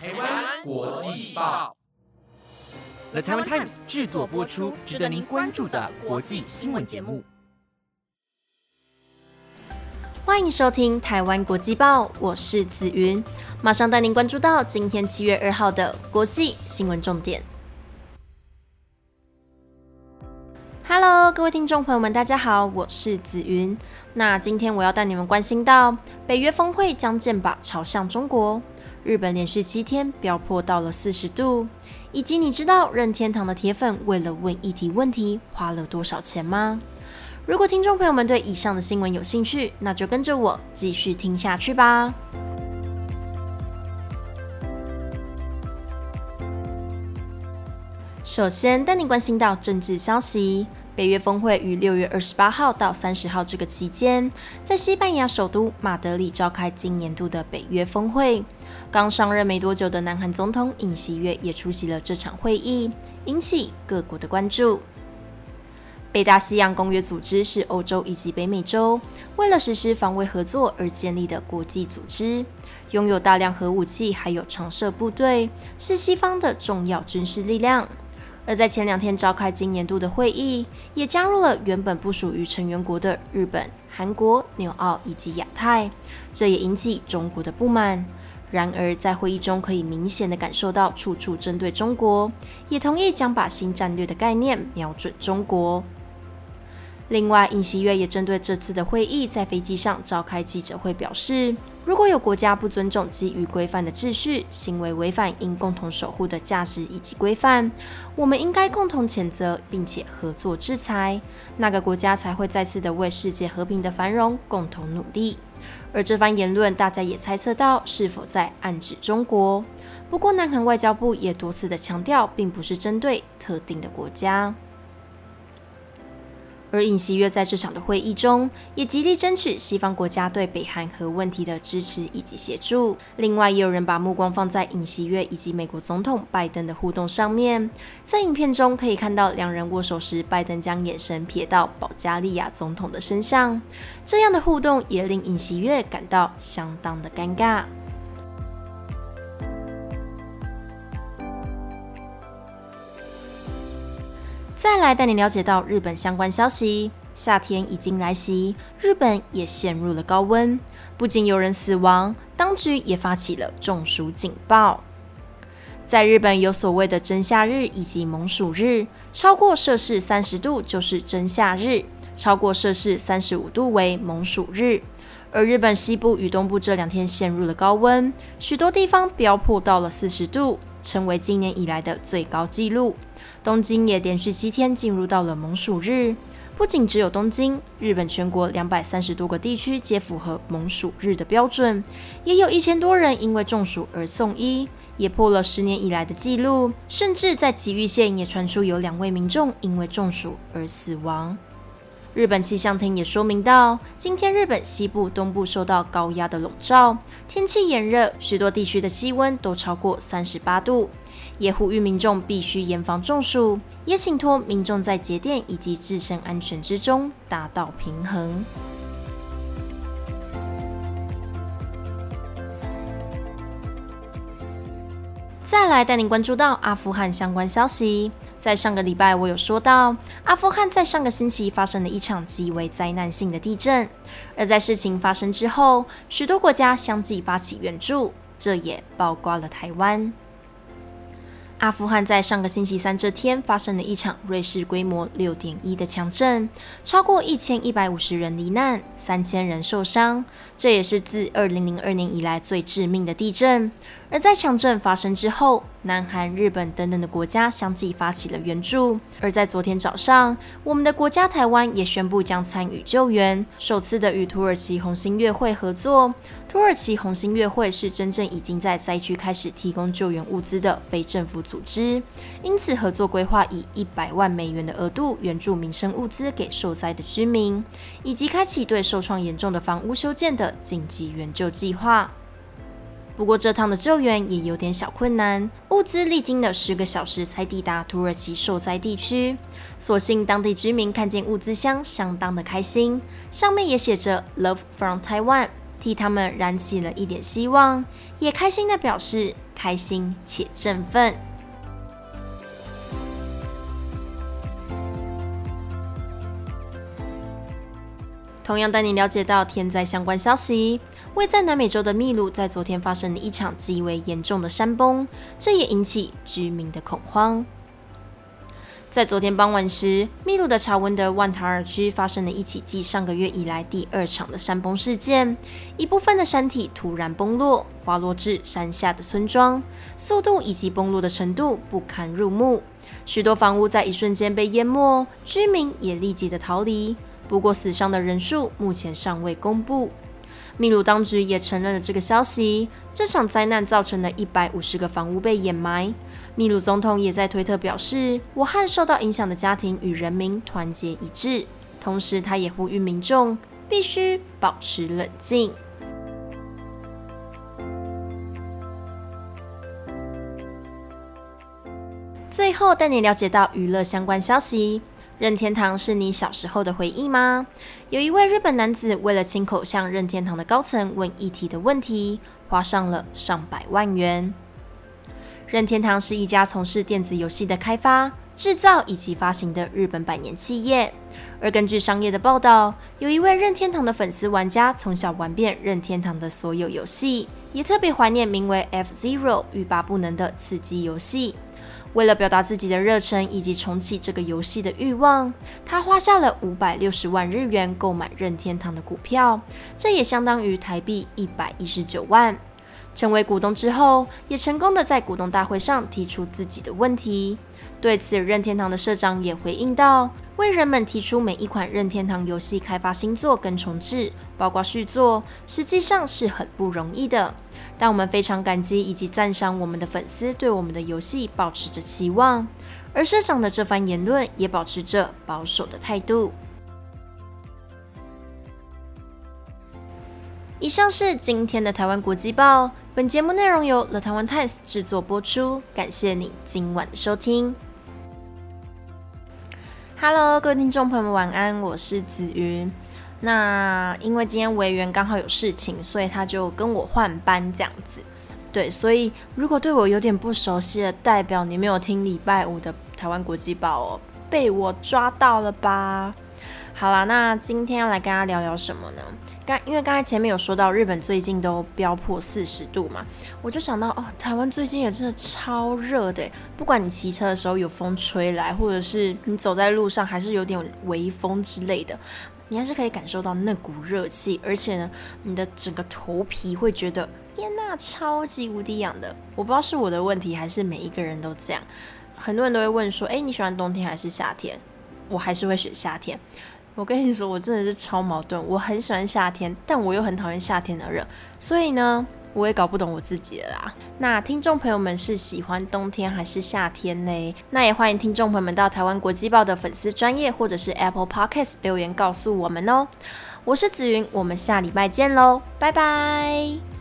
台湾国际报，The Taiwan Times 制作播出，值得您关注的国际新闻节目。欢迎收听台湾国际报，我是子云，马上带您关注到今天七月二号的国际新闻重点。Hello，各位听众朋友们，大家好，我是紫云。那今天我要带你们关心到北约峰会将剑靶朝向中国，日本连续七天飙破到了四十度，以及你知道任天堂的铁粉为了问议题问题花了多少钱吗？如果听众朋友们对以上的新闻有兴趣，那就跟着我继续听下去吧。首先带你关心到政治消息。北约峰会于六月二十八号到三十号这个期间，在西班牙首都马德里召开今年度的北约峰会。刚上任没多久的南韩总统尹锡悦也出席了这场会议，引起各国的关注。北大西洋公约组织是欧洲以及北美洲为了实施防卫合作而建立的国际组织，拥有大量核武器，还有常设部队，是西方的重要军事力量。而在前两天召开今年度的会议，也加入了原本不属于成员国的日本、韩国、纽澳以及亚太，这也引起中国的不满。然而，在会议中可以明显的感受到处处针对中国，也同意将把新战略的概念瞄准中国。另外，尹锡悦也针对这次的会议在飞机上召开记者会，表示如果有国家不尊重基于规范的秩序，行为违反应共同守护的价值以及规范，我们应该共同谴责，并且合作制裁，那个国家才会再次的为世界和平的繁荣共同努力。而这番言论，大家也猜测到是否在暗指中国。不过，南韩外交部也多次的强调，并不是针对特定的国家。而尹锡悦在这场的会议中，也极力争取西方国家对北韩核问题的支持以及协助。另外，也有人把目光放在尹锡悦以及美国总统拜登的互动上面。在影片中可以看到，两人握手时，拜登将眼神瞥到保加利亚总统的身上，这样的互动也令尹锡悦感到相当的尴尬。再来带你了解到日本相关消息。夏天已经来袭，日本也陷入了高温，不仅有人死亡，当局也发起了中暑警报。在日本有所谓的真夏日以及猛暑日，超过摄氏三十度就是真夏日，超过摄氏三十五度为猛暑日。而日本西部与东部这两天陷入了高温，许多地方飙破到了四十度，成为今年以来的最高纪录。东京也连续七天进入到了猛暑日，不仅只有东京，日本全国两百三十多个地区皆符合猛暑日的标准，也有一千多人因为中暑而送医，也破了十年以来的纪录，甚至在崎玉县也传出有两位民众因为中暑而死亡。日本气象厅也说明到，今天日本西部、东部受到高压的笼罩，天气炎热，许多地区的气温都超过三十八度。也呼吁民众必须严防中暑，也请托民众在节电以及自身安全之中达到平衡。再来带您关注到阿富汗相关消息，在上个礼拜我有说到，阿富汗在上个星期发生了一场极为灾难性的地震，而在事情发生之后，许多国家相继发起援助，这也包括了台湾。阿富汗在上个星期三这天发生了一场瑞士规模六点一的强震，超过一千一百五十人罹难，三千人受伤，这也是自二零零二年以来最致命的地震。而在强震发生之后，南韩、日本等等的国家相继发起了援助。而在昨天早上，我们的国家台湾也宣布将参与救援，首次的与土耳其红星月会合作。土耳其红星月会是真正已经在灾区开始提供救援物资的非政府组织，因此合作规划以一百万美元的额度援助民生物资给受灾的居民，以及开启对受创严重的房屋修建的紧急援救计划。不过这趟的救援也有点小困难，物资历经了十个小时才抵达土耳其受灾地区。所幸当地居民看见物资箱，相当的开心，上面也写着 “Love from Taiwan”，替他们燃起了一点希望，也开心的表示开心且振奋。同样带你了解到天灾相关消息。位在南美洲的秘鲁在昨天发生了一场极为严重的山崩，这也引起居民的恐慌。在昨天傍晚时，秘鲁的查温德万塔尔区发生了一起继上个月以来第二场的山崩事件，一部分的山体突然崩落，滑落至山下的村庄，速度以及崩落的程度不堪入目，许多房屋在一瞬间被淹没，居民也立即的逃离。不过，死伤的人数目前尚未公布。秘鲁当局也承认了这个消息。这场灾难造成了一百五十个房屋被掩埋。秘鲁总统也在推特表示：“我和受到影响的家庭与人民团结一致。”同时，他也呼吁民众必须保持冷静。最后，带你了解到娱乐相关消息。任天堂是你小时候的回忆吗？有一位日本男子为了亲口向任天堂的高层问议题的问题，花上了上百万元。任天堂是一家从事电子游戏的开发、制造以及发行的日本百年企业。而根据商业的报道，有一位任天堂的粉丝玩家从小玩遍任天堂的所有游戏，也特别怀念名为《F Zero》欲罢不能的刺激游戏。为了表达自己的热忱以及重启这个游戏的欲望，他花下了五百六十万日元购买任天堂的股票，这也相当于台币一百一十九万。成为股东之后，也成功的在股东大会上提出自己的问题。对此，任天堂的社长也回应道：“为人们提出每一款任天堂游戏开发新作跟重置，包括续作，实际上是很不容易的。但我们非常感激以及赞赏我们的粉丝对我们的游戏保持着期望。”而社长的这番言论也保持着保守的态度。以上是今天的台湾国际报。本节目内容由 The Taiwan Times 制作播出，感谢你今晚的收听。Hello，各位听众朋友们，晚安，我是子云。那因为今天维园刚好有事情，所以他就跟我换班这样子。对，所以如果对我有点不熟悉的，代表你没有听礼拜五的台湾国际报哦，被我抓到了吧？好啦，那今天要来跟大家聊聊什么呢？刚因为刚才前面有说到日本最近都飙破四十度嘛，我就想到哦，台湾最近也真的超热的。不管你骑车的时候有风吹来，或者是你走在路上还是有点微风之类的，你还是可以感受到那股热气，而且呢，你的整个头皮会觉得天呐，超级无敌痒的。我不知道是我的问题还是每一个人都这样。很多人都会问说，哎，你喜欢冬天还是夏天？我还是会选夏天。我跟你说，我真的是超矛盾。我很喜欢夏天，但我又很讨厌夏天的热，所以呢，我也搞不懂我自己了啦。那听众朋友们是喜欢冬天还是夏天呢？那也欢迎听众朋友们到台湾国际报的粉丝专业或者是 Apple Podcast 留言告诉我们哦。我是紫云，我们下礼拜见喽，拜拜。